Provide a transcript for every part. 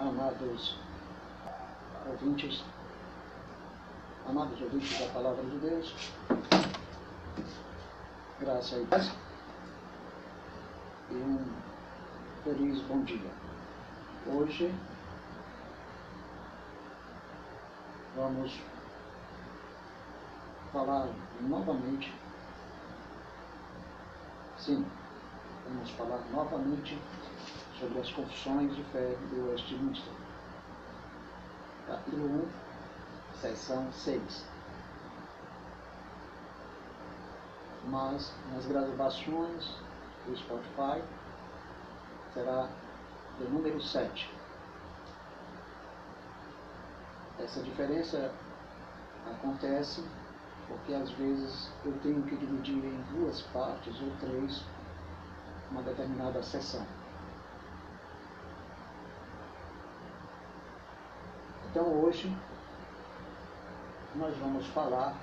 amados ouvintes, amados ouvintes da Palavra de Deus, graça e paz, e um feliz bom dia. Hoje vamos falar novamente, sim, vamos falar novamente sobre as confissões de fé do Westminster. Capítulo 1, seção 6. Mas nas gravações do Spotify será do número 7. Essa diferença acontece porque às vezes eu tenho que dividir em duas partes ou três uma determinada sessão. Então hoje nós vamos falar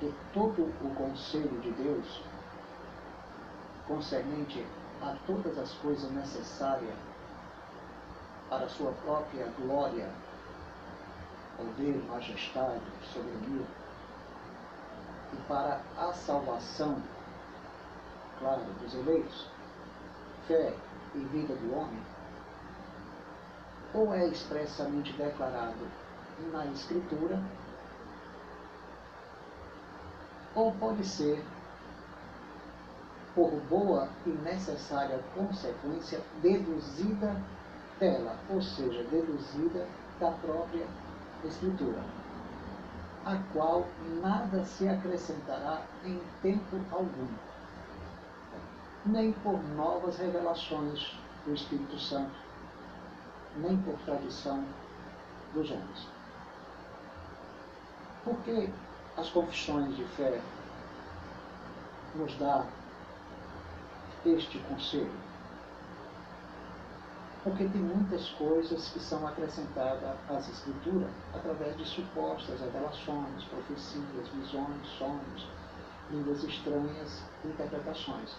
de todo o conselho de Deus concernente a todas as coisas necessárias para a sua própria glória, poder, majestade, soberania e para a salvação, claro, dos eleitos, fé e vida do homem, ou é expressamente declarado na Escritura, ou pode ser, por boa e necessária consequência, deduzida dela, ou seja, deduzida da própria Escritura, a qual nada se acrescentará em tempo algum, nem por novas revelações do Espírito Santo nem por tradição dos homens. Porque as confissões de fé nos dá este conselho? Porque tem muitas coisas que são acrescentadas às escrituras através de supostas revelações, profecias, visões, sonhos, línguas estranhas, interpretações,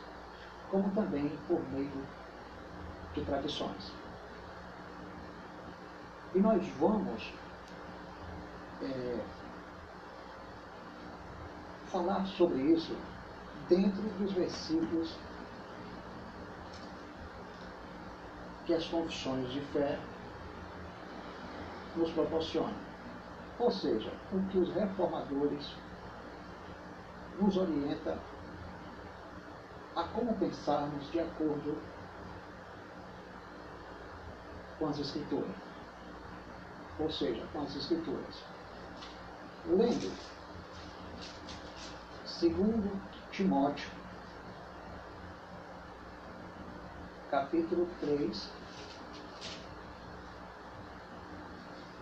como também por meio de tradições. E nós vamos é, falar sobre isso dentro dos versículos que as confissões de fé nos proporcionam. Ou seja, o que os reformadores nos orienta a como pensarmos de acordo com as Escrituras ou seja, com as Escrituras. Lendo, segundo Timóteo, capítulo 3,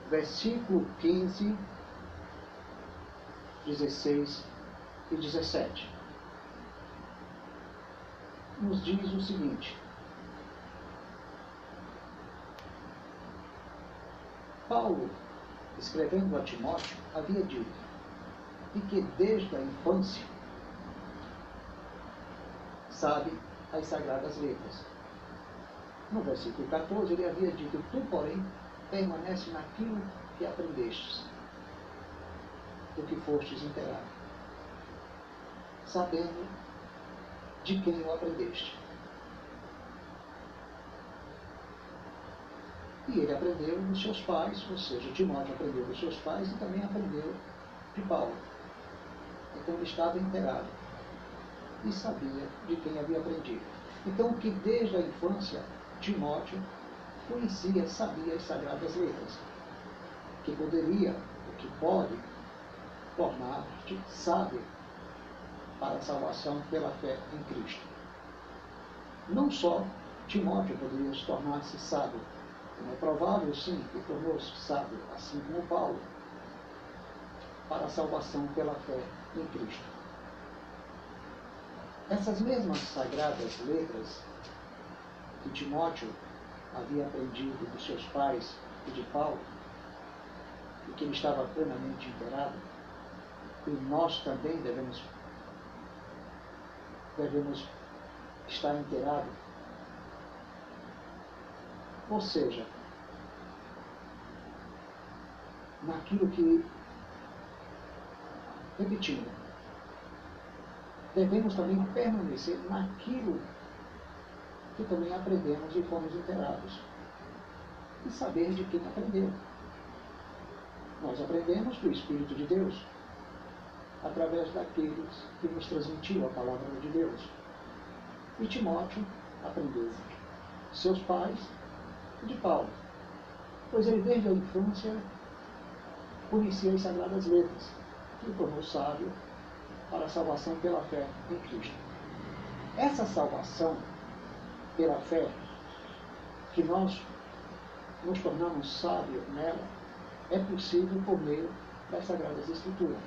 versículo 15, 16 e 17. Nos diz o seguinte: Paulo, escrevendo a Timóteo, havia dito e que desde a infância sabe as sagradas letras. No versículo 14 ele havia dito, tu porém permanece naquilo que aprendestes, do que fostes inteirado, sabendo de quem o aprendeste E ele aprendeu dos seus pais, ou seja, Timóteo aprendeu dos seus pais e também aprendeu de Paulo. Então ele estava inteirado e sabia de quem havia aprendido. Então, que desde a infância, Timóteo conhecia, sabia as sagradas letras, que poderia, o que pode, tornar-te sábio para a salvação pela fé em Cristo. Não só Timóteo poderia se tornar-se sábio, é provável, sim, que tornou-se sábio, assim como Paulo, para a salvação pela fé em Cristo. Essas mesmas sagradas letras que Timóteo havia aprendido dos seus pais e de Paulo, e que ele estava plenamente inteirado, e nós também devemos, devemos estar inteirados Ou seja, naquilo que, repetindo, devemos também permanecer naquilo que também aprendemos e fomos inteirados. E saber de quem aprendeu. Nós aprendemos do Espírito de Deus, através daqueles que nos transmitiu a palavra de Deus. E Timóteo aprendeu seus pais de Paulo, pois ele desde a infância conhecia as sagradas letras, que tornou sábio para a salvação pela fé em Cristo. Essa salvação pela fé, que nós nos tornamos sábios nela, é possível por meio das Sagradas Escrituras.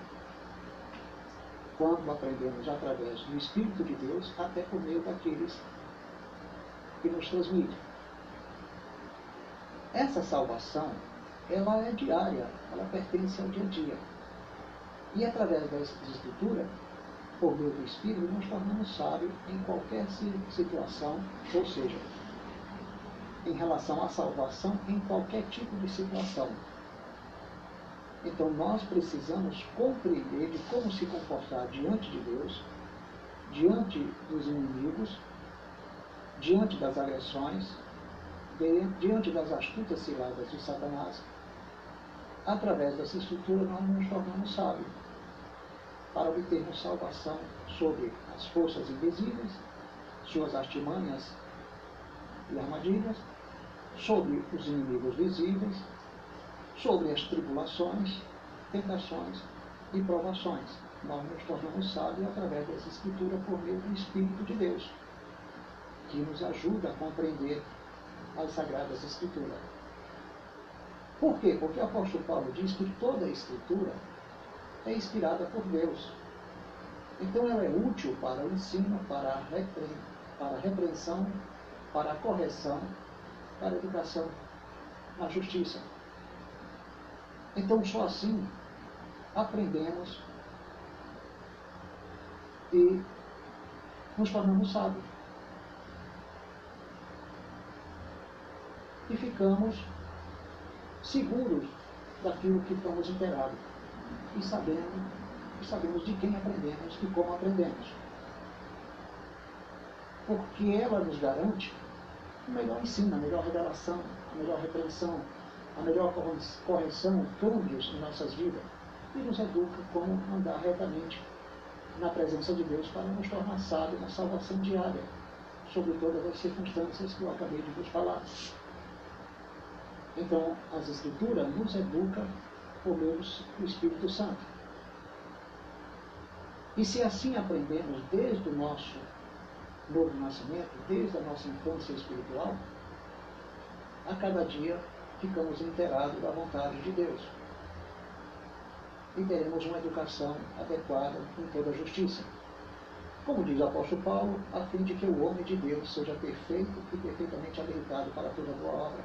Quando aprendemos através do Espírito de Deus, até por meio daqueles que nos transmitem. Essa salvação, ela é diária, ela pertence ao dia a dia. E através da Escritura, por meio do Espírito, nos tornamos sábios em qualquer situação, ou seja, em relação à salvação em qualquer tipo de situação. Então nós precisamos compreender de como se comportar diante de Deus, diante dos inimigos, diante das agressões, diante das astutas ciladas de Satanás. Através dessa estrutura nós nos tornamos sábios para obtermos salvação sobre as forças invisíveis, suas artimanhas e armadilhas, sobre os inimigos visíveis, sobre as tribulações, tentações e provações. Nós nos tornamos sábios através dessa escritura por meio do Espírito de Deus, que nos ajuda a compreender as Sagradas Escrituras. Por quê? Porque o apóstolo Paulo diz que toda a Escritura é inspirada por Deus. Então ela é útil para o ensino, para a, repre... para a repreensão, para a correção, para a educação na justiça. Então só assim aprendemos e nos tornamos sábios. E ficamos seguros daquilo que fomos inteirados e sabendo, e sabemos de quem aprendemos e como aprendemos. Porque ela nos garante o melhor ensino, a melhor revelação, a melhor repreensão, a melhor correção, câmbios em nossas vidas e nos educa como andar retamente na presença de Deus para nos tornar sábios na salvação diária, sobre todas as circunstâncias que eu acabei de vos falar. Então, as Escrituras nos educam por meio do Espírito Santo. E se assim aprendemos desde o nosso novo nascimento, desde a nossa infância espiritual, a cada dia ficamos inteirados da vontade de Deus. E teremos uma educação adequada em toda a justiça. Como diz o apóstolo Paulo, a fim de que o homem de Deus seja perfeito e perfeitamente habilitado para toda boa obra.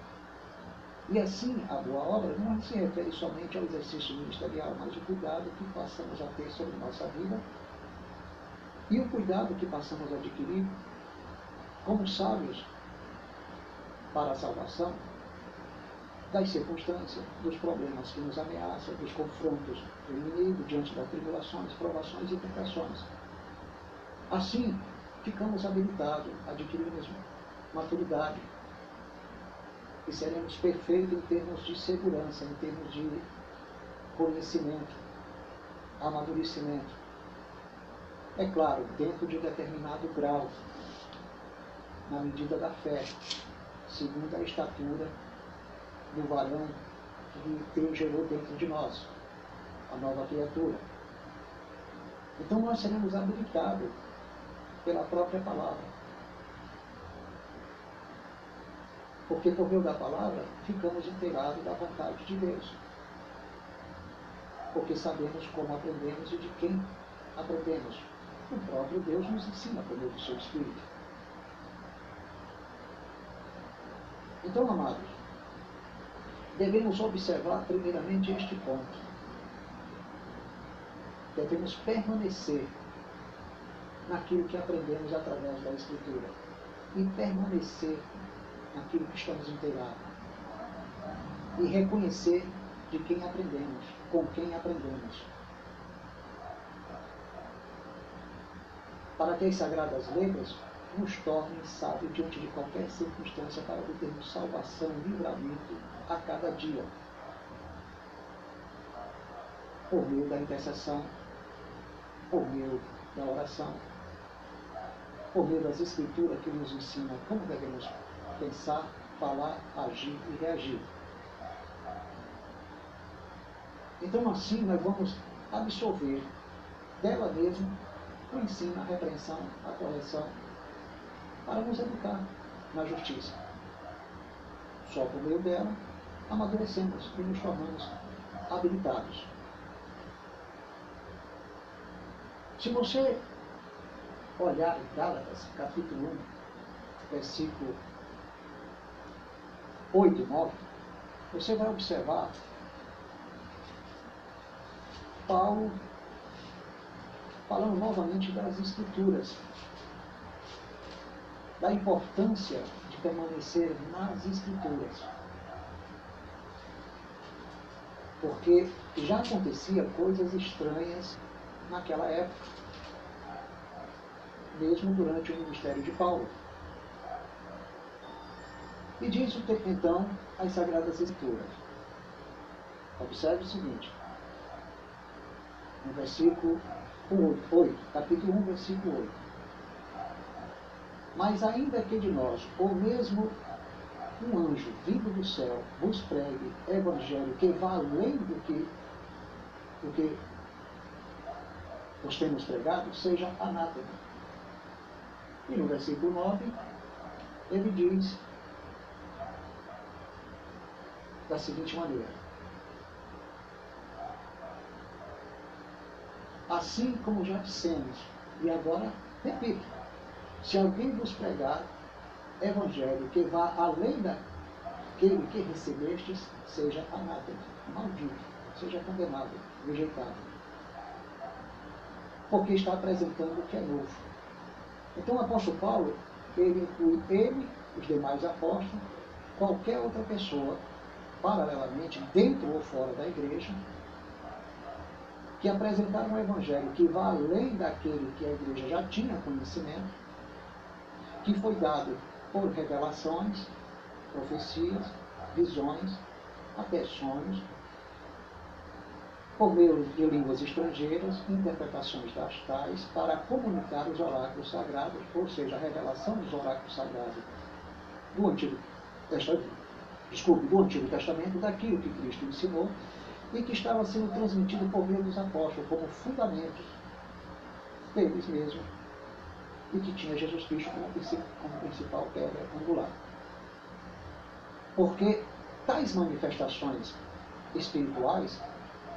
E assim, a boa obra não se refere somente ao exercício ministerial, mas o cuidado que passamos a ter sobre nossa vida e o cuidado que passamos a adquirir como sábios para a salvação das circunstâncias, dos problemas que nos ameaçam, dos confrontos do inimigo diante das tribulações, provações e tentações. Assim, ficamos habilitados, adquirimos maturidade e seremos perfeitos em termos de segurança, em termos de conhecimento, amadurecimento é claro, dentro de um determinado grau, na medida da fé, segundo a estatura do varão que Deus gerou dentro de nós, a nova criatura. Então nós seremos habilitados pela própria palavra. Porque por meio da palavra ficamos inteirados da vontade de Deus. Porque sabemos como aprendemos e de quem aprendemos o próprio Deus nos ensina por meio do seu Espírito. Então, amados, devemos observar primeiramente este ponto. Devemos permanecer naquilo que aprendemos através da Escritura e permanecer aquilo que estamos inteirados e reconhecer de quem aprendemos, com quem aprendemos. Para que as sagradas letras nos tornem sábios diante de qualquer circunstância para obtermos salvação e livramento a cada dia. Por meio da intercessão, por meio da oração, por meio das escrituras que nos ensinam como devemos pensar, falar, agir e reagir. Então, assim, nós vamos absorver dela mesma o ensino, a repreensão, a correção, para nos educar na justiça. Só por meio dela, amadurecemos e nos tornamos habilitados. Se você olhar em Gálatas, capítulo 1, versículo 8 e 9, você vai observar Paulo falando novamente das Escrituras, da importância de permanecer nas Escrituras. Porque já acontecia coisas estranhas naquela época, mesmo durante o ministério de Paulo. E diz então as Sagradas Escrituras. Observe o seguinte: no versículo 8, capítulo 1, versículo 8. Mas ainda que de nós, ou mesmo um anjo vindo do céu, vos pregue evangelho que vá além do que, do que os temos pregado, seja anátema. E no versículo 9, ele diz da seguinte maneira: Assim como já dissemos, e agora repito: se alguém vos pregar evangelho que vá além daquele que recebestes, seja anátema, maldito, seja condenado, rejeitado. Porque está apresentando o que é novo. Então o apóstolo Paulo, ele inclui ele, os demais apóstolos, qualquer outra pessoa, paralelamente, dentro ou fora da igreja, que apresentaram um evangelho que vai além daquele que a igreja já tinha conhecimento, que foi dado por revelações, profecias, visões, até sonhos, por meio de línguas estrangeiras, interpretações das tais, para comunicar os oráculos sagrados, ou seja, a revelação dos oráculos sagrados do Antigo Testamento, desculpe, do Antigo Testamento, daquilo que Cristo ensinou, e que estava sendo transmitido por meio dos apóstolos como fundamentos deles mesmos e que tinha Jesus Cristo como, como principal pedra angular. Porque tais manifestações espirituais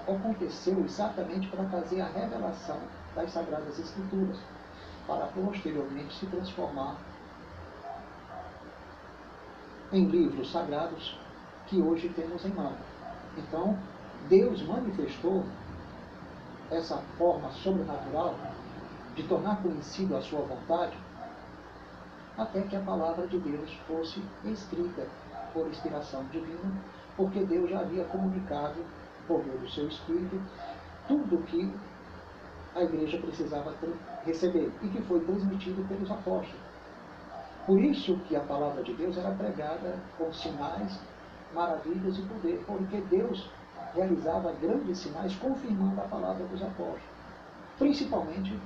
aconteceu exatamente para fazer a revelação das Sagradas Escrituras, para posteriormente se transformar em livros sagrados que hoje temos em mão. Então, Deus manifestou essa forma sobrenatural de tornar conhecido a sua vontade até que a palavra de Deus fosse escrita por inspiração divina, porque Deus já havia comunicado por meio do seu Espírito tudo o que a igreja precisava receber e que foi transmitido pelos apóstolos. Por isso que a palavra de Deus era pregada com sinais, maravilhas e poder, porque Deus realizava grandes sinais confirmando a palavra dos apóstolos, principalmente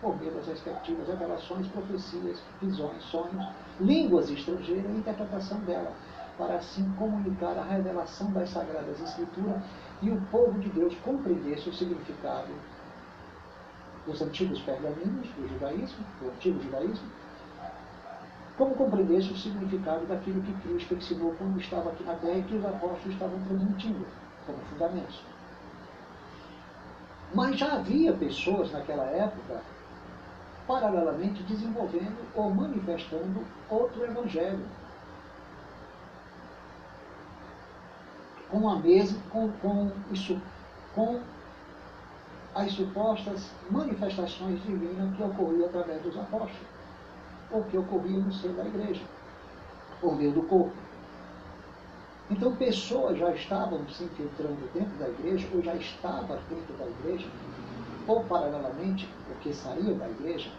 por meio das respectivas revelações, profecias, visões, sonhos, línguas estrangeiras e interpretação dela, para assim comunicar a revelação das Sagradas Escrituras e o povo de Deus compreendesse o significado. Dos antigos pergaminhos do judaísmo, do antigo judaísmo, como compreendesse o significado daquilo que Cristo ensinou quando estava aqui na terra e que os apóstolos estavam transmitindo como fundamentos. Mas já havia pessoas naquela época, paralelamente, desenvolvendo ou manifestando outro evangelho. Com a mesma, com, com, isso, com as supostas manifestações divinas que ocorriam através dos apóstolos, ou que ocorriam no seio da igreja. por meio do corpo. Então pessoas já estavam se infiltrando dentro da igreja, ou já estavam dentro da igreja, ou paralelamente, porque saíam da igreja,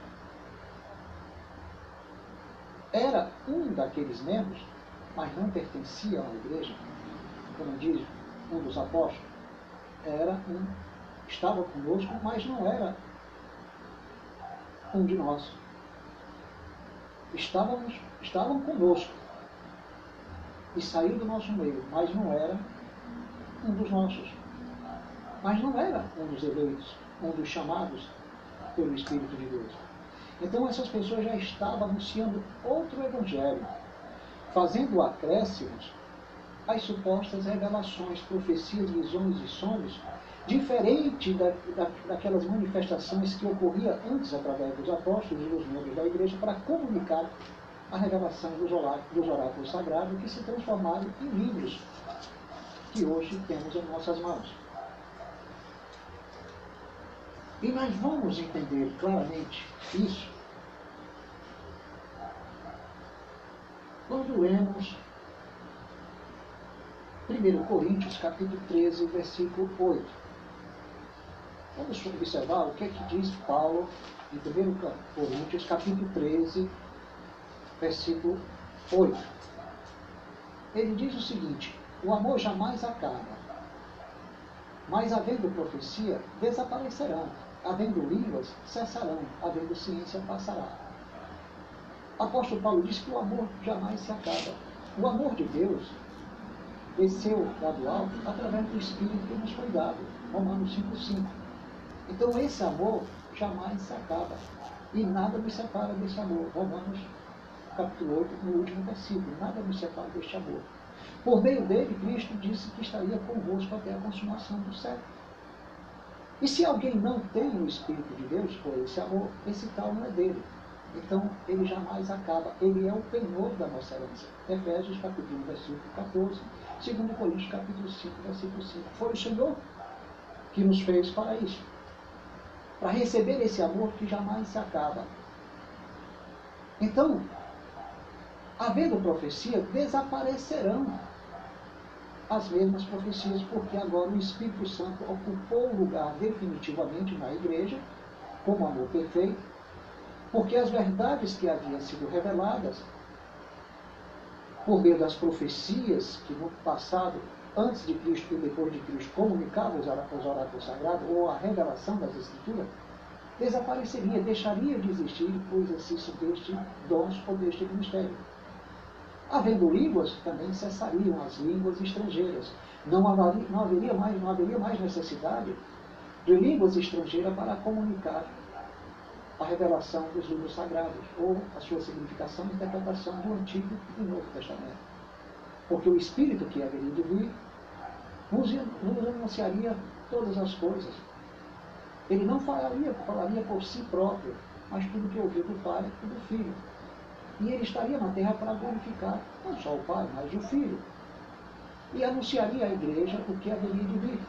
era um daqueles membros, mas não pertencia à igreja, como diz um dos apóstolos, era um, estava conosco, mas não era um de nós. Estávamos, estavam conosco e saiu do nosso meio, mas não era um dos nossos. Mas não era um dos eleitos, um dos chamados pelo Espírito de Deus. Então essas pessoas já estavam anunciando outro evangelho, fazendo acréscimos às supostas revelações, profecias, visões e sonhos, diferente da, da, daquelas manifestações que ocorria antes através dos apóstolos e dos membros da igreja para comunicar a revelação dos oráculos sagrados que se transformaram em livros que hoje temos em nossas mãos. E nós vamos entender claramente isso quando lemos 1 Coríntios capítulo 13, versículo 8. Vamos observar o que é que diz Paulo em 1 Coríntios capítulo 13, versículo 8. Ele diz o seguinte: o amor jamais acaba, mas havendo profecia, desaparecerão havendo línguas, cessarão, havendo ciência, passará. Apóstolo Paulo diz que o amor jamais se acaba. O amor de Deus desceu lá do alto através do Espírito que nos foi dado. Romanos 5,5. Então esse amor jamais se acaba. E nada nos separa desse amor. Romanos capítulo 8, no último versículo. Nada nos separa deste amor. Por meio dele, Cristo disse que estaria convosco até a consumação do século. E se alguém não tem o Espírito de Deus, por esse amor, esse tal não é dele. Então, ele jamais acaba. Ele é o penhor da nossa herança. Efésios capítulo 1, versículo 14. 2 Coríntios capítulo 5, versículo 5. Foi o Senhor que nos fez para isso. Para receber esse amor que jamais se acaba. Então, havendo profecia, desaparecerão as mesmas profecias, porque agora o Espírito Santo ocupou o lugar definitivamente na igreja, como amor perfeito, porque as verdades que haviam sido reveladas por meio das profecias que no passado, antes de Cristo e depois de Cristo, comunicavam os oráculos sagrados, ou a revelação das Escrituras, desapareceria, deixaria de existir o exercício deste dons ou deste ministério. Havendo línguas, também cessariam as línguas estrangeiras. Não haveria, não haveria, mais, não haveria mais necessidade de línguas estrangeiras para comunicar a revelação dos livros sagrados, ou a sua significação e interpretação do Antigo e Novo Testamento. Porque o Espírito que haveria de vir nos, nos anunciaria todas as coisas. Ele não falaria, falaria por si próprio, mas tudo que ouviu do Pai e do Filho. E ele estaria na terra para glorificar não só o Pai, mas o Filho. E anunciaria à igreja o que haveria de vir,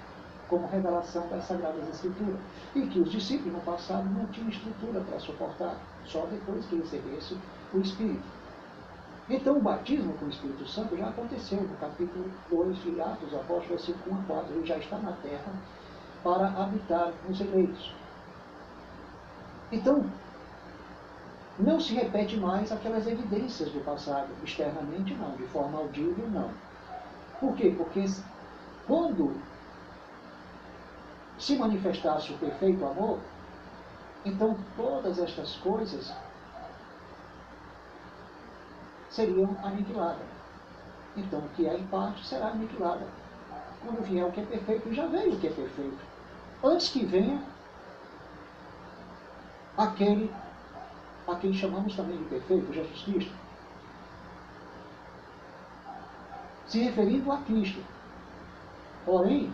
como revelação das Sagradas Escrituras. E que os discípulos no passado não tinham estrutura para suportar, só depois que recebesse o Espírito. Então o batismo com o Espírito Santo já aconteceu no capítulo 2 de Atos, apóstolo versículo 1 a 4. Ele já está na terra para habitar os eleitos. Então, não se repete mais aquelas evidências do passado, externamente não, de forma audível não. Por quê? Porque quando se manifestasse o perfeito amor, então todas estas coisas seriam aniquiladas. Então o que é em parte será aniquilado. Quando vier o que é perfeito, já veio o que é perfeito. Antes que venha aquele a quem chamamos também de perfeito, Jesus Cristo. Se referindo a Cristo. Porém,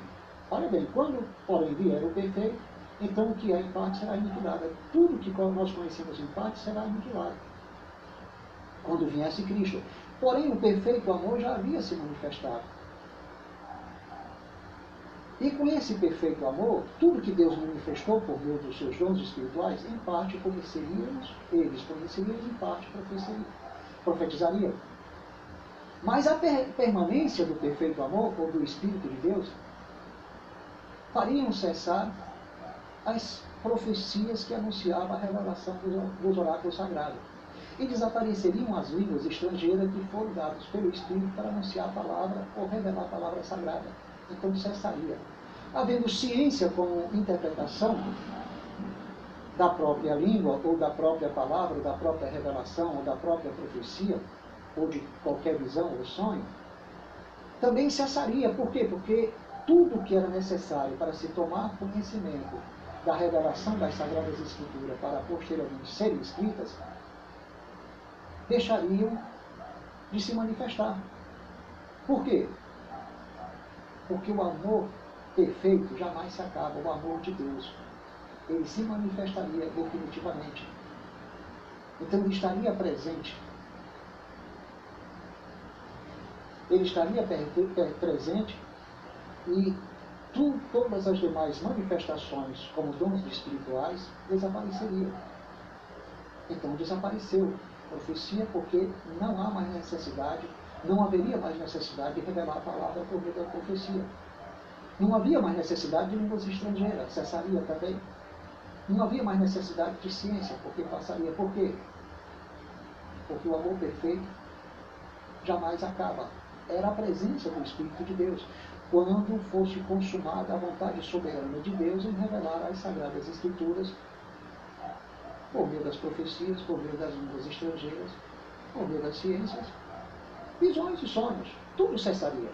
olha bem, quando porém vier o perfeito, então o que é em parte será aniquilado. Tudo que nós conhecemos em parte será aniquilado. Quando viesse Cristo. Porém, o perfeito amor já havia se manifestado. E com esse perfeito amor, tudo que Deus manifestou por meio dos seus dons espirituais, em parte conheceríamos, eles conheceriam, em parte profetizariam. Mas a per permanência do perfeito amor, ou do Espírito de Deus, fariam cessar as profecias que anunciavam a revelação dos oráculos sagrados. E desapareceriam as línguas estrangeiras que foram dadas pelo Espírito para anunciar a palavra ou revelar a palavra sagrada. Então cessaria. Havendo ciência como interpretação da própria língua, ou da própria palavra, ou da própria revelação, ou da própria profecia, ou de qualquer visão ou sonho, também cessaria. Por quê? Porque tudo que era necessário para se tomar conhecimento da revelação das Sagradas Escrituras para posteriormente serem escritas, deixariam de se manifestar. Por quê? Porque o amor perfeito jamais se acaba, o amor de Deus. Ele se manifestaria definitivamente. Então ele estaria presente. Ele estaria presente e tu, todas as demais manifestações como dons espirituais desapareceriam. Então desapareceu profecia porque não há mais necessidade, não haveria mais necessidade de revelar a palavra por meio da profecia. Não havia mais necessidade de línguas estrangeiras, cessaria também. Não havia mais necessidade de ciência, porque passaria. Por quê? Porque o amor perfeito jamais acaba. Era a presença do Espírito de Deus quando fosse consumada a vontade soberana de Deus em revelar as Sagradas Escrituras por meio das profecias, por meio das línguas estrangeiras, por meio das ciências, visões e sonhos, tudo cessaria.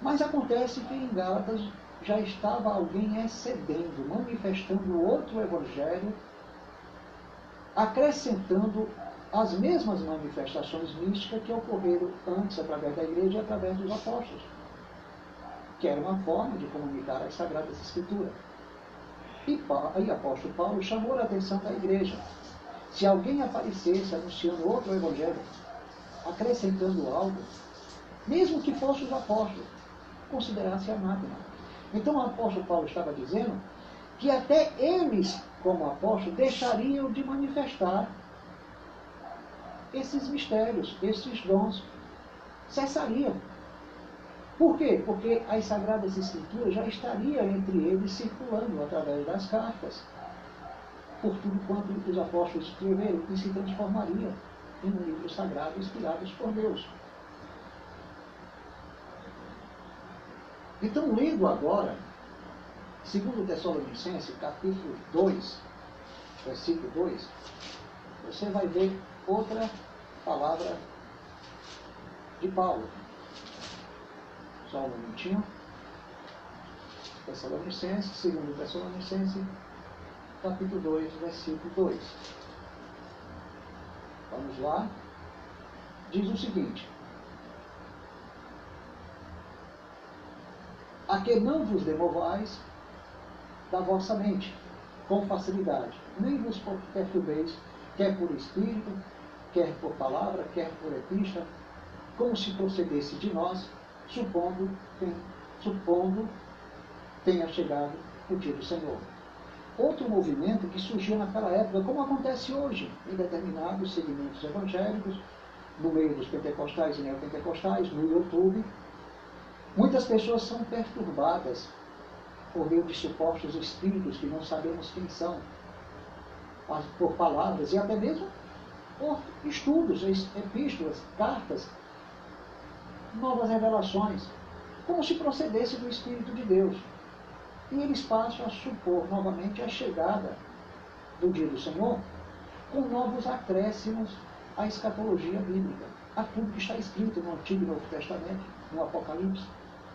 Mas acontece que em Gálatas já estava alguém excedendo, manifestando outro evangelho, acrescentando as mesmas manifestações místicas que ocorreram antes através da igreja e através dos apóstolos, que era uma forma de comunicar as Sagradas Escrituras. E o apóstolo Paulo chamou a atenção da igreja. Se alguém aparecesse anunciando outro evangelho, acrescentando algo, mesmo que fosse os apóstolos, considerasse anátema. Então o apóstolo Paulo estava dizendo que até eles, como apóstolos, deixariam de manifestar esses mistérios, esses dons cessariam. Por quê? Porque as Sagradas Escrituras já estariam entre eles circulando através das cartas, por tudo quanto os apóstolos escreveram, e se transformaria em um livro sagrado inspirados por Deus. Então, lendo agora, segundo Tessalonicenses, capítulo 2, versículo 2, você vai ver outra palavra de Paulo. Só um minutinho. Tessalonicenses, segundo Tessalonicenses, capítulo 2, versículo 2. Vamos lá. Diz o seguinte: A que não vos demovais da vossa mente com facilidade, nem vos perturbeis, quer por espírito, quer por palavra, quer por epístola, como se procedesse de nós, supondo, tem, supondo tenha chegado o dia do Senhor. Outro movimento que surgiu naquela época, como acontece hoje em determinados segmentos evangélicos, no meio dos pentecostais e neopentecostais, no YouTube, muitas pessoas são perturbadas por meio de supostos espíritos que não sabemos quem são, por palavras e até mesmo por estudos, epístolas, cartas, novas revelações, como se procedesse do Espírito de Deus. E eles passam a supor novamente a chegada do dia do Senhor com novos acréscimos à escatologia bíblica, a tudo que está escrito no Antigo e Novo Testamento, no Apocalipse,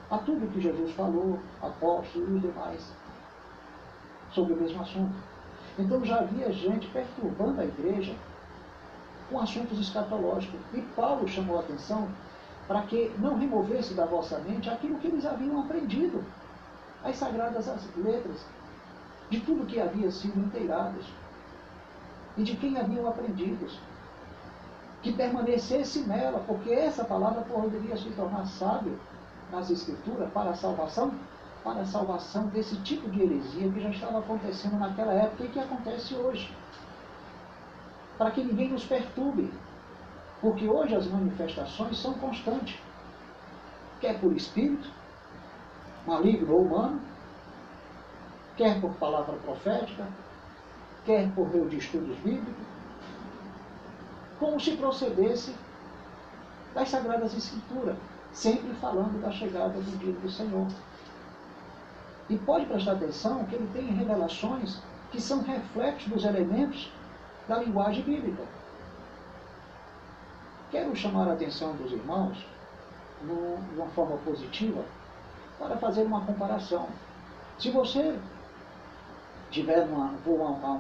a tudo que Jesus falou, apóstolos e os demais, sobre o mesmo assunto. Então já havia gente perturbando a igreja com assuntos escatológicos. E Paulo chamou a atenção para que não removesse da vossa mente aquilo que eles haviam aprendido, as sagradas letras, de tudo que havia sido inteirados e de quem haviam aprendido. Que permanecesse nela, porque essa palavra poderia se tornar sábio nas Escrituras para a salvação, para a salvação desse tipo de heresia que já estava acontecendo naquela época e que acontece hoje para que ninguém nos perturbe, Porque hoje as manifestações são constantes. Quer por espírito, maligno ou humano, quer por palavra profética, quer por meio de estudos bíblicos, como se procedesse das Sagradas Escrituras, sempre falando da chegada do dia do Senhor. E pode prestar atenção que ele tem revelações que são reflexos dos elementos da linguagem bíblica. Quero chamar a atenção dos irmãos, de uma forma positiva, para fazer uma comparação. Se você tiver uma, uma, uma,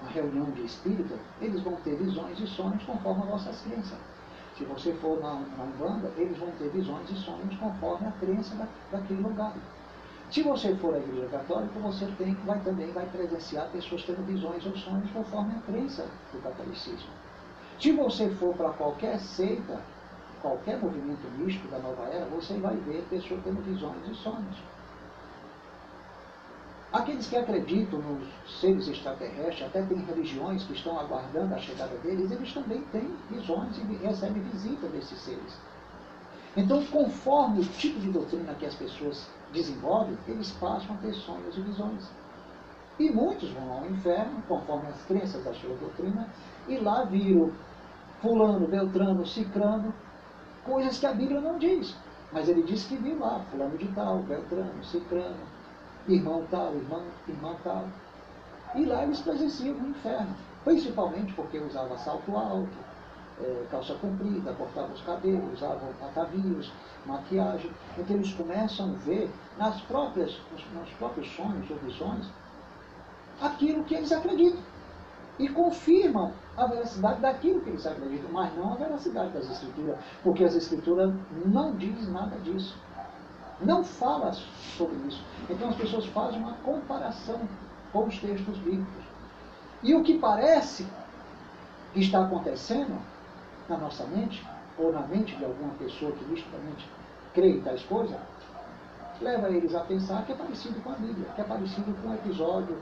uma reunião de espírita, eles vão ter visões e sonhos conforme as vossas crenças. Se você for na, na Umbanda, eles vão ter visões e sonhos conforme a crença da, daquele lugar. Se você for à igreja católica, você tem, vai, também vai presenciar pessoas tendo visões ou sonhos conforme a crença do catolicismo. Se você for para qualquer seita, qualquer movimento místico da nova era, você vai ver pessoas tendo visões e sonhos. Aqueles que acreditam nos seres extraterrestres, até tem religiões que estão aguardando a chegada deles, eles também têm visões e recebem visita desses seres. Então, conforme o tipo de doutrina que as pessoas desenvolvem, eles passam a ter sonhos e visões. E muitos vão ao inferno, conforme as crenças da sua doutrina, e lá viram fulano, beltrano, cicrano, coisas que a Bíblia não diz. Mas ele diz que viu lá, fulano de tal, beltrano, cicrano, irmão tal, irmão, irmã tal. E lá eles presenciam o inferno, principalmente porque usava salto alto, é, calça comprida, cortava os cabelos, usavam atavios, maquiagem. Então eles começam a ver nas próprias, nos, nos próprios sonhos ou visões aquilo que eles acreditam. E confirmam a veracidade daquilo que eles acreditam, mas não a veracidade das escrituras, porque as escrituras não dizem nada disso não fala sobre isso. Então as pessoas fazem uma comparação com os textos bíblicos. E o que parece que está acontecendo na nossa mente, ou na mente de alguma pessoa que misticamente crê em tais coisas, leva eles a pensar que é parecido com a Bíblia, que é parecido com um episódio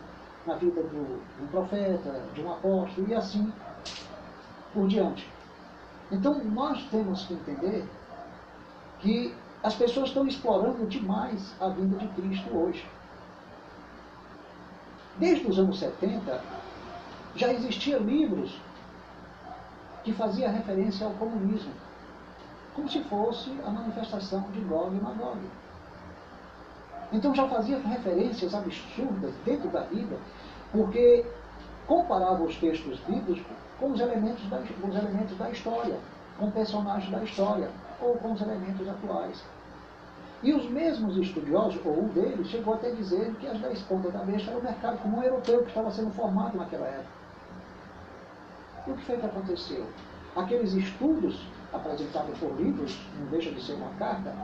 na vida do, de um profeta, de um apóstolo, e assim por diante. Então nós temos que entender que as pessoas estão explorando demais a vinda de Cristo hoje. Desde os anos 70, já existiam livros que faziam referência ao comunismo, como se fosse a manifestação de Gog e Magog. Então já fazia referências absurdas dentro da Bíblia, porque comparava os textos bíblicos com os elementos da, os elementos da história, com personagens da história, ou com os elementos atuais. E os mesmos estudiosos, ou um deles, chegou até dizer que as dez pontas da besta era o mercado comum europeu que estava sendo formado naquela época. E o que foi que aconteceu? Aqueles estudos apresentados por livros, não deixa de ser uma carta,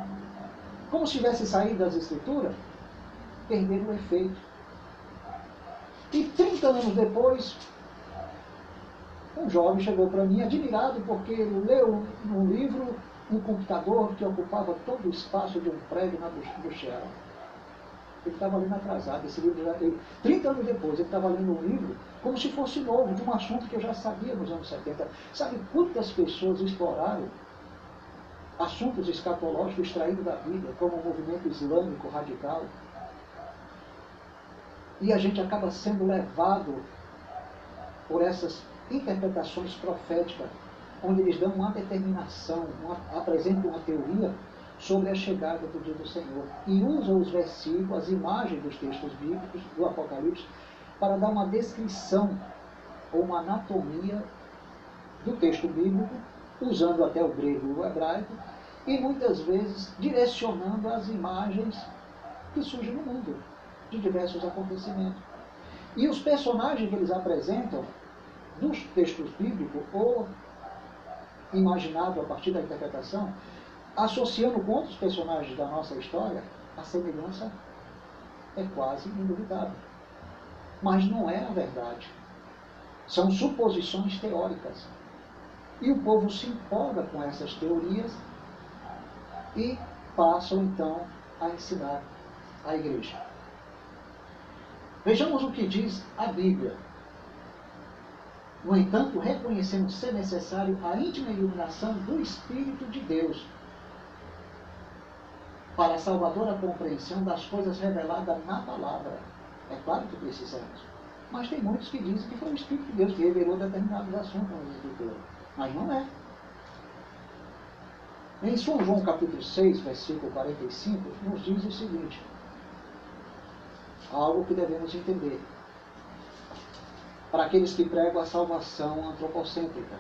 como se tivesse saído das escrituras, perderam o efeito. E 30 anos depois, um jovem chegou para mim admirado porque ele leu um livro um computador que ocupava todo o espaço de um prédio na Bruxelas. Ele estava lendo atrasado, esse livro já, ele, 30 anos depois, ele estava lendo um livro como se fosse novo, de um assunto que eu já sabia nos anos 70. Sabe quantas pessoas exploraram assuntos escatológicos extraídos da Bíblia, como o movimento islâmico radical? E a gente acaba sendo levado por essas interpretações proféticas onde eles dão uma determinação, uma, apresentam uma teoria sobre a chegada do dia do Senhor. E usam os versículos, as imagens dos textos bíblicos, do Apocalipse, para dar uma descrição ou uma anatomia do texto bíblico, usando até o grego e o hebraico, e muitas vezes direcionando as imagens que surgem no mundo, de diversos acontecimentos. E os personagens que eles apresentam nos textos bíblicos, ou imaginado a partir da interpretação, associando com outros personagens da nossa história, a semelhança é quase indubitável. Mas não é a verdade. São suposições teóricas. E o povo se empolga com essas teorias e passam então a ensinar a igreja. Vejamos o que diz a Bíblia No entanto, reconhecemos ser necessário a íntima iluminação do Espírito de Deus para a salvadora compreensão das coisas reveladas na palavra. É claro que precisamos. Mas tem muitos que dizem que foi o Espírito de Deus que revelou determinados assuntos na Escritura. Mas não é. Em São João capítulo 6, versículo 45, nos diz o seguinte, algo que devemos entender. Para aqueles que pregam a salvação antropocêntrica,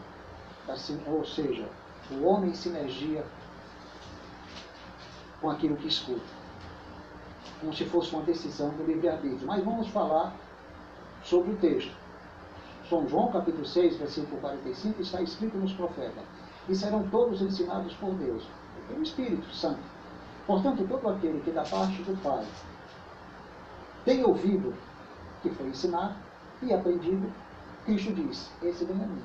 assim, ou seja, o homem em sinergia com aquilo que escuta, como se fosse uma decisão do livre-arbítrio. Mas vamos falar sobre o texto. São João capítulo 6, versículo 45, está escrito nos profetas, e serão todos ensinados por Deus, pelo Espírito Santo. Portanto, todo aquele que da parte do Pai tem ouvido que foi ensinado e aprendido, Cristo diz, esse vem a mim.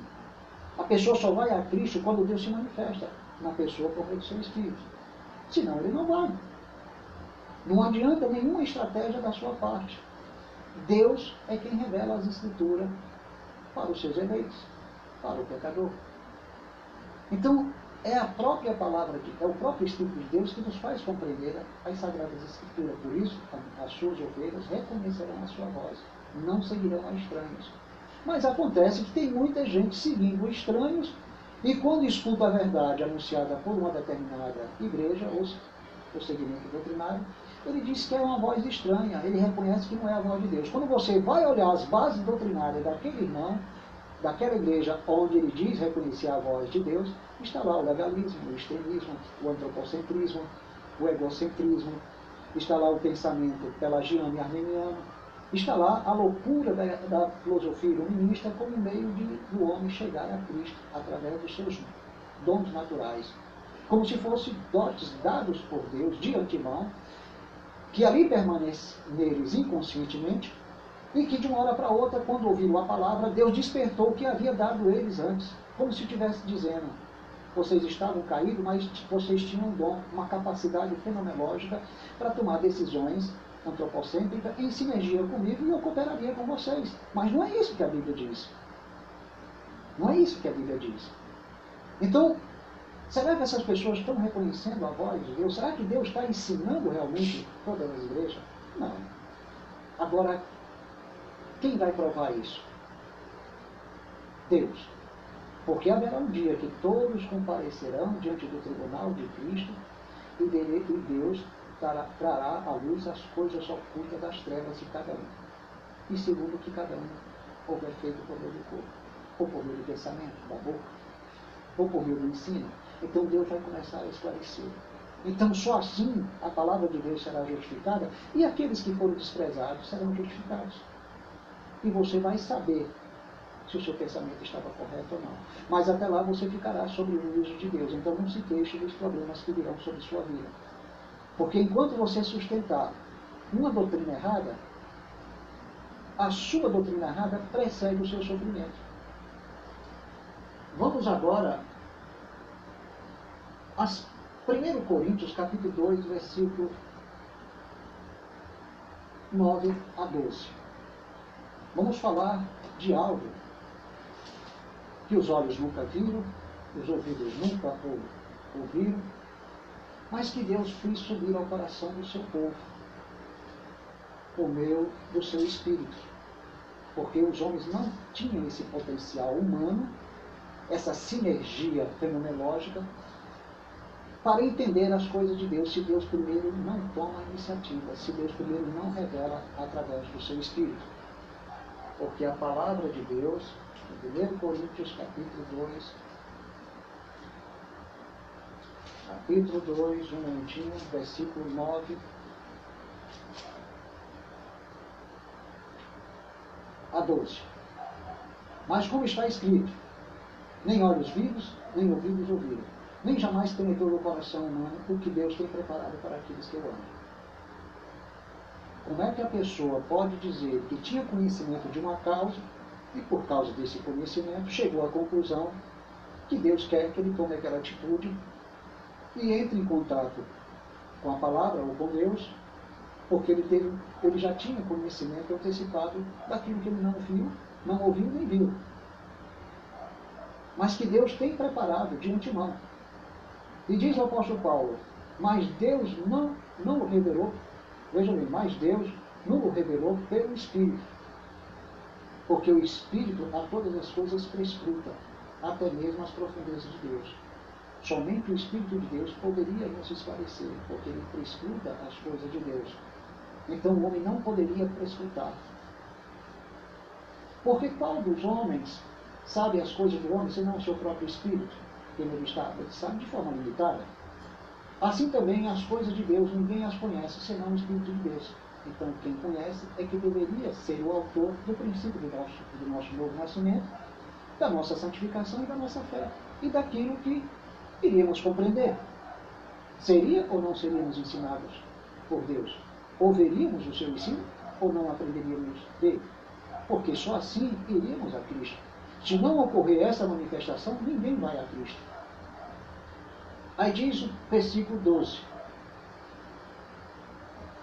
A pessoa só vai a Cristo quando Deus se manifesta na pessoa por meio do seu Espírito. Senão ele não vai. Não adianta nenhuma estratégia da sua parte. Deus é quem revela as Escrituras para os seus eleitos, para o pecador. Então, é a própria palavra, de, é o próprio Espírito de Deus que nos faz compreender as Sagradas Escrituras. Por isso, as suas ovelhas reconhecerão a sua voz, não seguirão a estranhos. Mas acontece que tem muita gente seguindo estranhos e quando escuta a verdade anunciada por uma determinada igreja ou, ou segmento doutrinário, ele diz que é uma voz estranha, ele reconhece que não é a voz de Deus. Quando você vai olhar as bases doutrinárias daquele irmão, daquela igreja onde ele diz reconhecer a voz de Deus, está lá o legalismo, o extremismo, o antropocentrismo, o egocentrismo, está lá o pensamento pelagiano e armeniano, está lá a loucura da, da filosofia iluminista como meio de, do homem chegar a Cristo através dos seus dons naturais, como se fossem dotes dados por Deus de antemão, que ali permanece neles inconscientemente, e que de uma hora para outra, quando ouviram a palavra, Deus despertou o que havia dado eles antes, como se estivesse dizendo, vocês estavam caídos, mas vocês tinham um dom, uma capacidade fenomenológica para tomar decisões antropocêntricas em sinergia comigo e eu cooperaria com vocês. Mas não é isso que a Bíblia diz. Não é isso que a Bíblia diz. Então, será que essas pessoas estão reconhecendo a voz de Deus? Será que Deus está ensinando realmente todas as igrejas? Não. Agora, quem vai provar isso? Deus. Porque haverá um dia que todos comparecerão diante do tribunal de Cristo e, Deus trará, trará à luz as coisas ocultas das trevas de cada um. E segundo o que cada um houver feito por meio do corpo, ou por meio do pensamento, da boca, ou por meio do ensino. Então Deus vai começar a esclarecer. Então só assim a palavra de Deus será justificada e aqueles que foram desprezados serão justificados. E você vai saber se o seu pensamento estava correto ou não. Mas até lá você ficará sobre o juízo de Deus. Então não se queixe dos problemas que virão sobre sua vida. Porque enquanto você sustentar uma doutrina errada, a sua doutrina errada precede o seu sofrimento. Vamos agora a 1 Coríntios capítulo 2, versículo 9 a 12. Vamos falar de algo que os olhos nunca viram, os ouvidos nunca ouviram, mas que Deus fez subir ao coração do seu povo, por meio do seu espírito. Porque os homens não tinham esse potencial humano, essa sinergia fenomenológica, para entender as coisas de Deus, se Deus primeiro não toma a iniciativa, se Deus primeiro não revela através do seu espírito. Porque a palavra de Deus, em 1 Coríntios capítulo 2, capítulo 2, um momentinho, versículo 9 a 12. Mas como está escrito, nem olhos vivos, nem ouvidos ouviram, nem jamais penetrou no coração humano o que Deus tem preparado para aqueles que o amam. Como é que a pessoa pode dizer que tinha conhecimento de uma causa e por causa desse conhecimento chegou à conclusão que Deus quer que ele tome aquela atitude e entre em contato com a palavra ou com Deus, porque ele, teve, ele já tinha conhecimento antecipado daquilo que ele não viu, não ouviu nem viu. Mas que Deus tem preparado de antemão. E diz o apóstolo Paulo, mas Deus não, não o revelou, veja bem, mas Deus não o revelou pelo Espírito. Porque o Espírito a todas as coisas prescruta, até mesmo as profundezas de Deus. Somente o Espírito de Deus poderia nos esclarecer, porque ele prescruta as coisas de Deus. Então o homem não poderia prescrutar. Porque qual dos homens sabe as coisas do homem senão o seu próprio Espírito? Que ele ele sabe de forma limitada. Assim também as coisas de Deus ninguém as conhece senão o Espírito de Deus. Então quem conhece é que deveria ser o autor do princípio do nosso, do nosso novo nascimento, da nossa santificação e da nossa fé. E daquilo que iríamos compreender. Seria ou não seríamos ensinados por Deus? Ouviríamos o seu ensino ou não aprenderíamos dele? Porque só assim iríamos a Cristo. Se não ocorrer essa manifestação, ninguém vai a Cristo. Aí diz o versículo 12.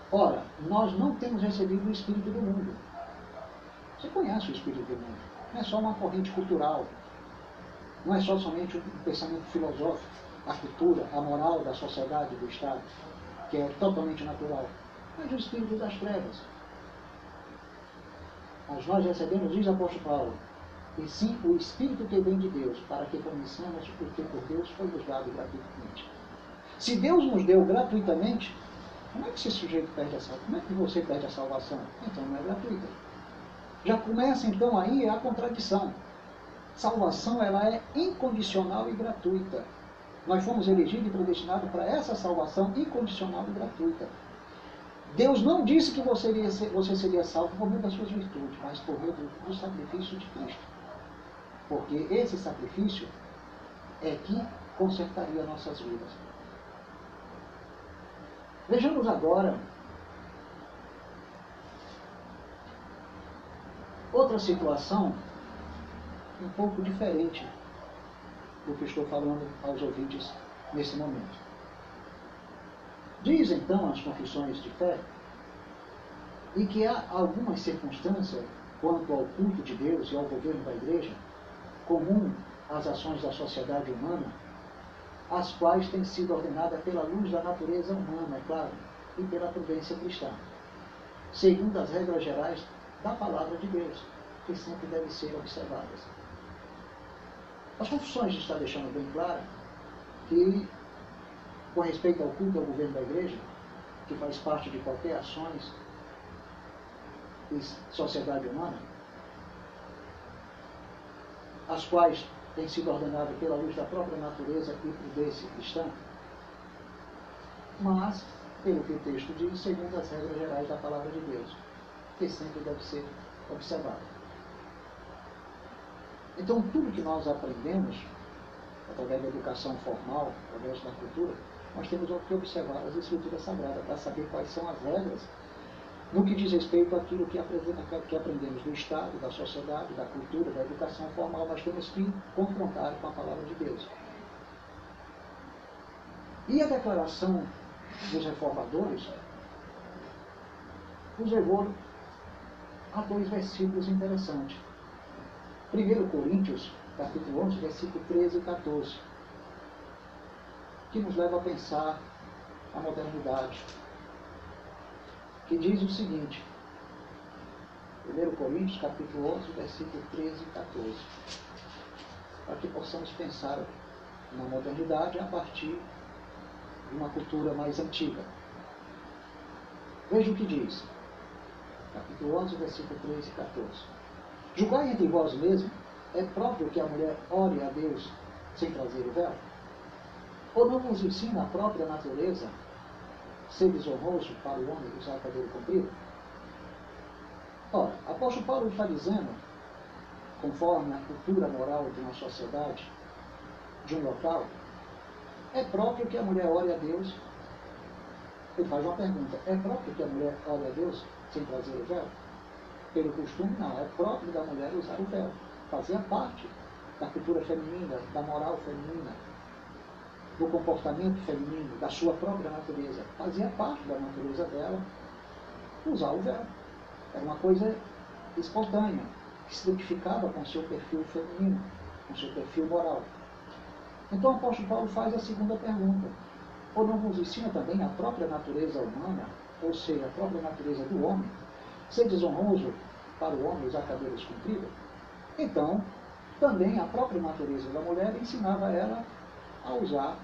Ora, nós não temos recebido o Espírito do mundo. Você conhece o Espírito do mundo. Não é só uma corrente cultural, não é só somente um pensamento filosófico, a cultura, a moral da sociedade, do Estado, que é totalmente natural, mas o espírito das trevas. Mas nós recebemos, diz o apóstolo Paulo, e sim o Espírito que vem de Deus, para que conheçamos o que por Deus foi nos dado gratuitamente. Se Deus nos deu gratuitamente, como é que esse sujeito perde a salvação? Como é que você perde a salvação? Então não é gratuita. Já começa então aí a contradição salvação ela é incondicional e gratuita. Nós fomos elegidos e predestinados para essa salvação incondicional e gratuita. Deus não disse que você seria, você seria salvo por meio das suas virtudes, mas por meio do, do sacrifício de Cristo. Porque esse sacrifício é que consertaria nossas vidas. Vejamos agora outra situação um pouco diferente do que estou falando aos ouvintes nesse momento. Diz então as confissões de fé e que há algumas circunstâncias quanto ao culto de Deus e ao governo da igreja, comum às ações da sociedade humana, as quais têm sido ordenadas pela luz da natureza humana, é claro, e pela prudência cristã, segundo as regras gerais da palavra de Deus, que sempre devem ser observadas. As confissões está deixando bem claro que, com respeito ao culto ao governo da igreja, que faz parte de qualquer ações de sociedade humana, as quais têm sido ordenadas pela luz da própria natureza e prudência cristã, mas, pelo que o texto diz, segundo as regras gerais da palavra de Deus, que sempre deve ser observado. Então, tudo que nós aprendemos, através da educação formal, através da cultura, nós temos que observar as escrituras sagradas para saber quais são as regras no que diz respeito àquilo que aprendemos do Estado, da sociedade, da cultura, da educação formal, nós temos que confrontar com a palavra de Deus. E a declaração dos reformadores nos levou a dois versículos interessantes. 1 Coríntios, capítulo 11, versículo 13 e 14, que nos leva a pensar a modernidade, que diz o seguinte, 1 Coríntios, capítulo 11, versículo 13 e 14, para que possamos pensar na modernidade a partir de uma cultura mais antiga. Veja o que diz, capítulo 11, versículo 13 e 14. Julgai entre vós mesmos, é próprio que a mulher ore a Deus sem trazer o véu? Ou não nos ensina a própria natureza ser desonroso para o homem usar cabelo comprido? Ora, apóstolo Paulo está dizendo, conforme a cultura moral de uma sociedade, de um local, é próprio que a mulher ore a Deus. Ele faz uma pergunta: é próprio que a mulher ore a Deus sem trazer o véu? pelo costume, não. É próprio da mulher usar o véu. Fazia parte da cultura feminina, da moral feminina, do comportamento feminino, da sua própria natureza. Fazia parte da natureza dela usar o véu. Era uma coisa espontânea, que se identificava com seu perfil feminino, no seu perfil moral. Então o apóstolo Paulo faz a segunda pergunta. Ou não nos ensina também a própria natureza humana, ou seja, a própria natureza do homem, ser desonroso para o homem usar cabelos compridos? Então, também a própria natureza da mulher ensinava ela a usar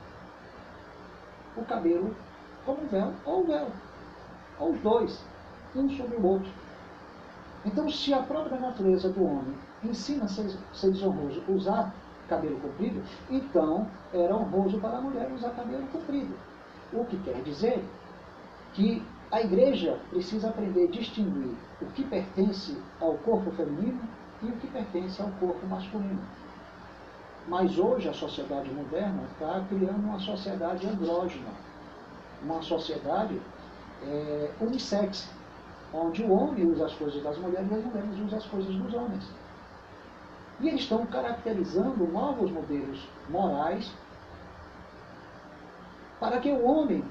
o cabelo como véu ou véu, ou os dois, um sobre o outro. Então, se a própria natureza do homem ensina a ser, ser desonroso usar cabelo comprido, então era honroso para a mulher usar cabelo comprido. O que quer dizer que a igreja precisa aprender a distinguir o que pertence ao corpo feminino e o que pertence ao corpo masculino. Mas hoje a sociedade moderna está criando uma sociedade andrógena, uma sociedade é, unissex, onde o homem usa as coisas das mulheres e as mulheres usam as coisas dos homens. E eles estão caracterizando novos modelos morais para que o homem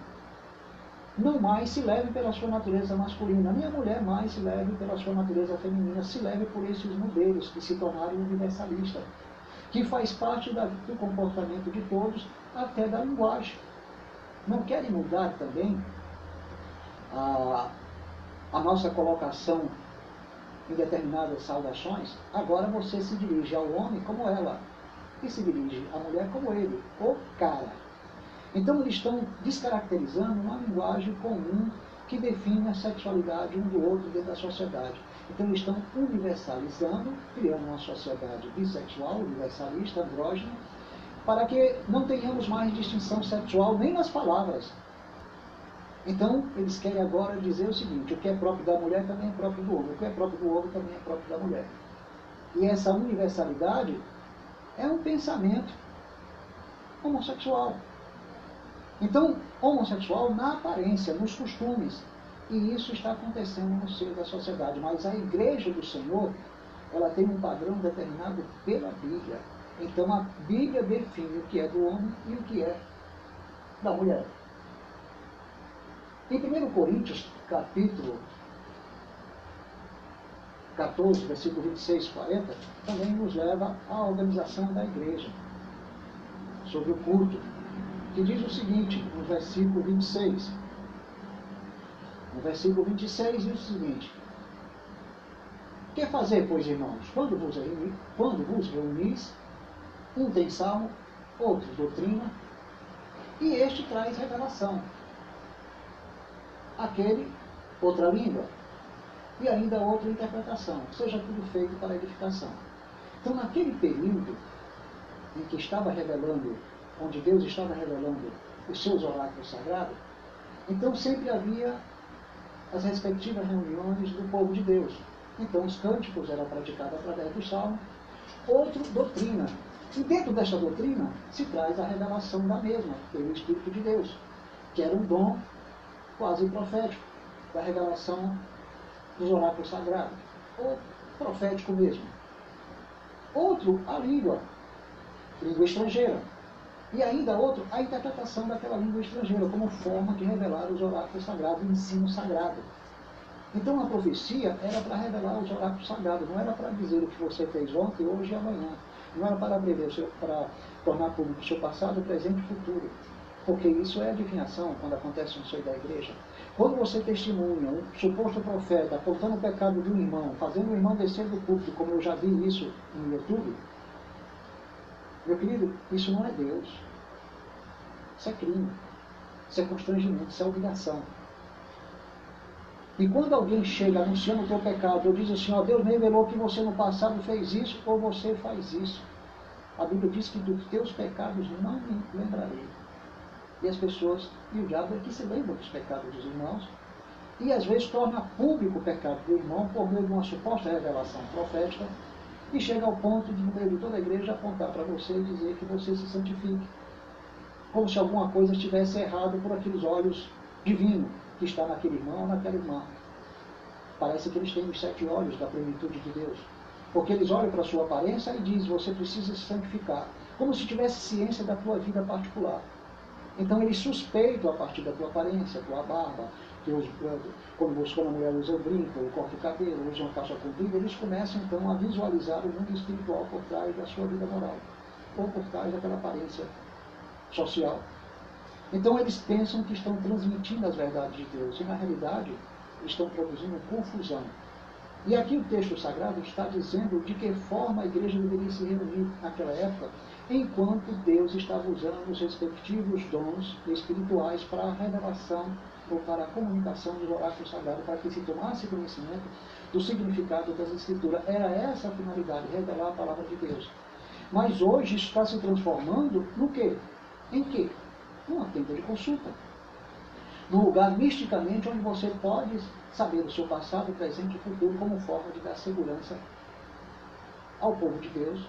não mais se leve pela sua natureza masculina, nem a mulher mais se leve pela sua natureza feminina, se leve por esses modelos que se tornaram universalistas, que faz parte da, do comportamento de todos, até da linguagem. Não querem mudar também a, a nossa colocação em determinadas saudações? Agora você se dirige ao homem como ela, e se dirige à mulher como ele, o cara. Então eles estão descaracterizando uma linguagem comum que define a sexualidade um do outro dentro da sociedade. Então estão universalizando, criando uma sociedade bissexual, universalista, andrógena, para que não tenhamos mais distinção sexual nem nas palavras. Então, eles querem agora dizer o seguinte: o que é próprio da mulher também é próprio do homem, o que é próprio do homem também é próprio da mulher. E essa universalidade é um pensamento homossexual. Então, homossexual na aparência, nos costumes. E isso está acontecendo no seio da sociedade. Mas a igreja do Senhor, ela tem um padrão determinado pela Bíblia. Então a Bíblia define o que é do homem e o que é da mulher. Em 1 Coríntios, capítulo 14, versículo 26 e 40, também nos leva à organização da igreja, sobre o culto que diz o seguinte, no versículo 26. No versículo 26 diz o seguinte: Que fazer, pois, irmãos? Quando vos, reunis, quando vos reunis, um tem salmo, outro doutrina, e este traz revelação. Aquele, outra língua, e ainda outra interpretação. Seja tudo feito para edificação. Então, naquele período em que estava revelando onde Deus estava revelando os seus oráculos sagrados, então sempre havia as respectivas reuniões do povo de Deus. Então os cânticos eram praticados através do salmo. Outra doutrina. E dentro desta doutrina se traz a revelação da mesma, pelo Espírito de Deus, que era um dom quase profético, da revelação dos oráculos sagrados, ou profético mesmo. Outro, a língua, língua estrangeira. E ainda outro, a interpretação daquela língua estrangeira como forma de revelar os oráculos sagrados, o ensino sagrado. Então a profecia era para revelar os oráculos sagrados, não era para dizer o que você fez ontem, hoje e amanhã. Não era para seu, para tornar público o seu passado, presente e futuro. Porque isso é adivinhação quando acontece no seio da igreja. Quando você testemunha um suposto profeta apontando o pecado de um irmão, fazendo o irmão descer do público, como eu já vi isso no YouTube, meu querido, isso não é Deus. Isso é crime. Isso é constrangimento, isso é obrigação. E quando alguém chega anunciando o teu pecado, ou diz assim, ó, Deus me revelou que você no passado fez isso, ou você faz isso. A Bíblia diz que dos teus pecados não me lembrarei. E as pessoas, e o diabo é que se lembra dos pecados dos irmãos, e às vezes torna público o pecado do irmão por meio de uma suposta revelação profética, e chega ao ponto de, no meio de toda a igreja, apontar para você e dizer que você se santifique. Como se alguma coisa estivesse errado por aqueles olhos divinos que está naquele irmão ou naquela irmã. Parece que eles têm os sete olhos da plenitude de Deus. Porque eles olham para a sua aparência e dizem, você precisa se santificar. Como se tivesse ciência da tua vida particular. Então eles suspeitam a partir da tua aparência, tua barba, que os, quando, quando a mulher usa o brinco, ou corta o cabelo, usa uma calça comprida, eles começam então a visualizar o mundo espiritual por trás da sua vida moral, ou por trás daquela aparência social. Então eles pensam que estão transmitindo as verdades de Deus, e na realidade estão produzindo confusão. E aqui o texto sagrado está dizendo de que forma a igreja deveria se reunir naquela época, enquanto Deus estava usando os respectivos dons espirituais para a revelação para a comunicação dos oráculos sagrados, para que se tomasse conhecimento do significado das escrituras. Era essa a finalidade, revelar a palavra de Deus. Mas hoje está se transformando no quê? Em quê? Numa tenda de consulta. Num lugar misticamente onde você pode saber o seu passado, presente e futuro como forma de dar segurança ao povo de Deus,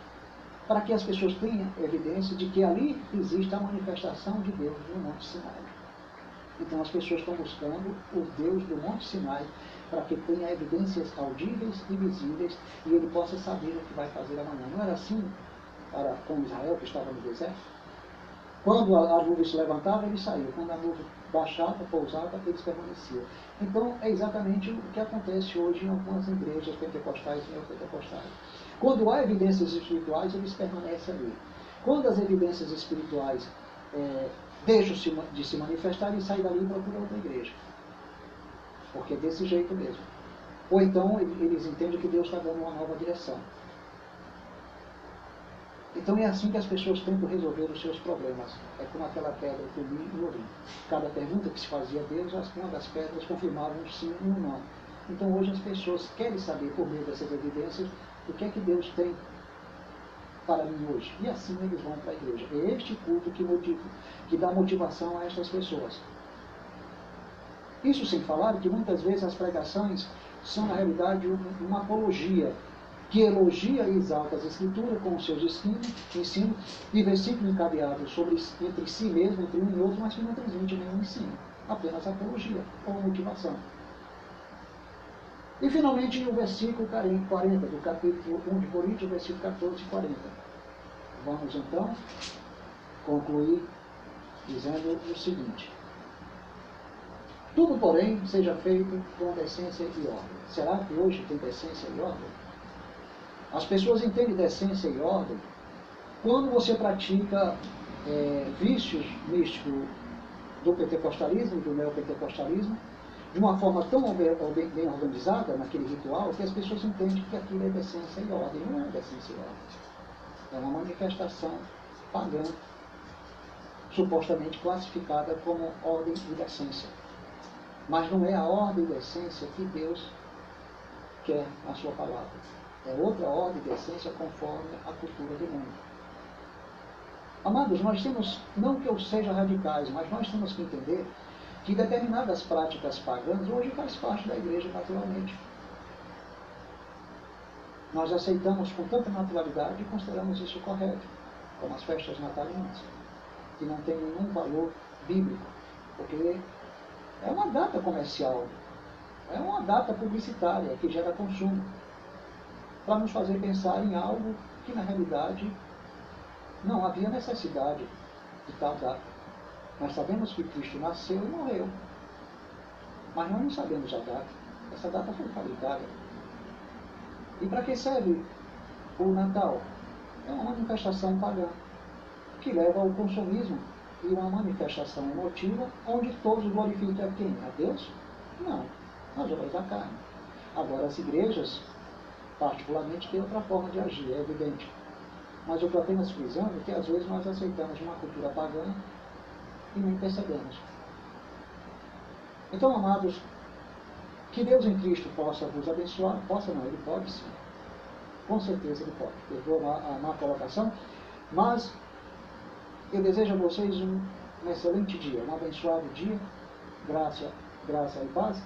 para que as pessoas tenham evidência de que ali existe a manifestação de Deus no Monte Sinai. Então as pessoas estão buscando o Deus do Monte Sinai para que tenha evidências audíveis e visíveis e ele possa saber o que vai fazer amanhã. Não era assim para com Israel que estava no deserto? Quando a, nuvem se levantava, ele saía. Quando a nuvem baixava, pousava, eles permaneciam. Então, é exatamente o que acontece hoje em algumas igrejas pentecostais e neopentecostais. Quando há evidências espirituais, eles permanecem ali. Quando as evidências espirituais é, deixam de se manifestar, eles saem dali e procuram outra igreja. Porque é desse jeito mesmo. Ou então eles entendem que Deus está dando uma nova direção. Então é assim que as pessoas tentam resolver os seus problemas. É como aquela pedra que eu e ouvi. Cada pergunta que se fazia a Deus, uma das pedras confirmava um sim e um não. Então hoje as pessoas querem saber, por meio dessas evidências, o que é que Deus tem para mim hoje. E assim eles vão para a igreja. É este culto que, motiva, que dá motivação a estas pessoas. Isso sem falar que muitas vezes as pregações são, na realidade, uma apologia que elogia e exalta as Escrituras com os seus ensinos e versículos encadeados sobre, entre si mesmo, entre um e outro, mas que não transmite nenhum ensino, apenas apologia ou motivação. E finalmente o versículo 40 do capítulo 1 de Coríntios, versículo 14 e 40. Vamos então concluir dizendo o seguinte. Tudo, porém, seja feito com decência e ordem. Será que hoje tem decência e ordem? As pessoas entendem decência e ordem quando você pratica é, vícios místicos do pentecostalismo do neopentecostalismo de uma forma tão bem organizada naquele ritual que as pessoas entendem que aquilo é decência e ordem. Não é decência e ordem. É uma manifestação pagã, supostamente classificada como ordem e decência. Mas não é a ordem e decência que Deus quer na sua palavra. É outra ordem de essência conforme a cultura do mundo. Amados, nós temos, não que eu seja radicais, mas nós temos que entender que determinadas práticas pagãs hoje faz parte da igreja naturalmente. Nós aceitamos com tanta naturalidade e consideramos isso correto, como as festas natalinas, que não tem nenhum valor bíblico, porque é uma data comercial, é uma data publicitária que gera consumo para nos fazer pensar em algo que na realidade não havia necessidade de tal data. Nós sabemos que Cristo nasceu e morreu, mas nós não sabemos a data. Essa data foi fabricada. E para que serve o Natal? É uma manifestação pagã que leva ao consumismo e uma manifestação emotiva onde todos glorificam a quem? A Deus? Não, as obras da carne. Agora, as igrejas particularmente, tem outra forma de agir, é evidente. Mas eu apenas frisando que às vezes nós aceitamos uma cultura pagã e nem percebemos. Então, amados, que Deus em Cristo possa vos abençoar, possa não, Ele pode sim. Com certeza Ele pode. Perdoa a má colocação, mas eu desejo a vocês um, um excelente dia, um abençoado dia, graça, graça e paz,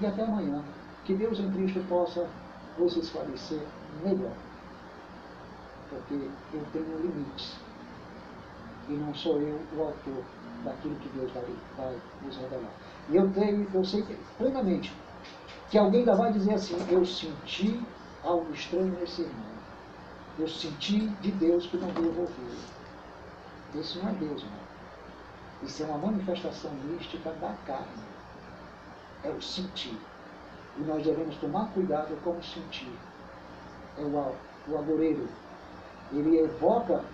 e até amanhã. Que Deus em Cristo possa vos esclarecer melhor. Porque eu tenho limites. E não sou eu o autor daquilo que Deus vai, vai nos revelar. E eu tenho, eu sei plenamente que alguém ainda vai dizer assim, eu senti algo estranho nesse irmão. Eu senti de Deus que não devo ouvir. Isso não é Deus, não. Isso é uma manifestação mística da carne. é o sentir. E nós devemos tomar cuidado como sentir. É o, o agoreiro. Ele evoca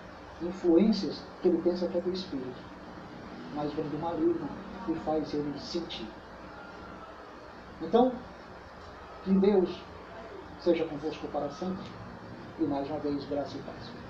influências que ele pensa que é do espírito, mas vem do maligno e faz ele sentir. Então, que Deus seja convosco para sempre e mais uma vez graça e paz.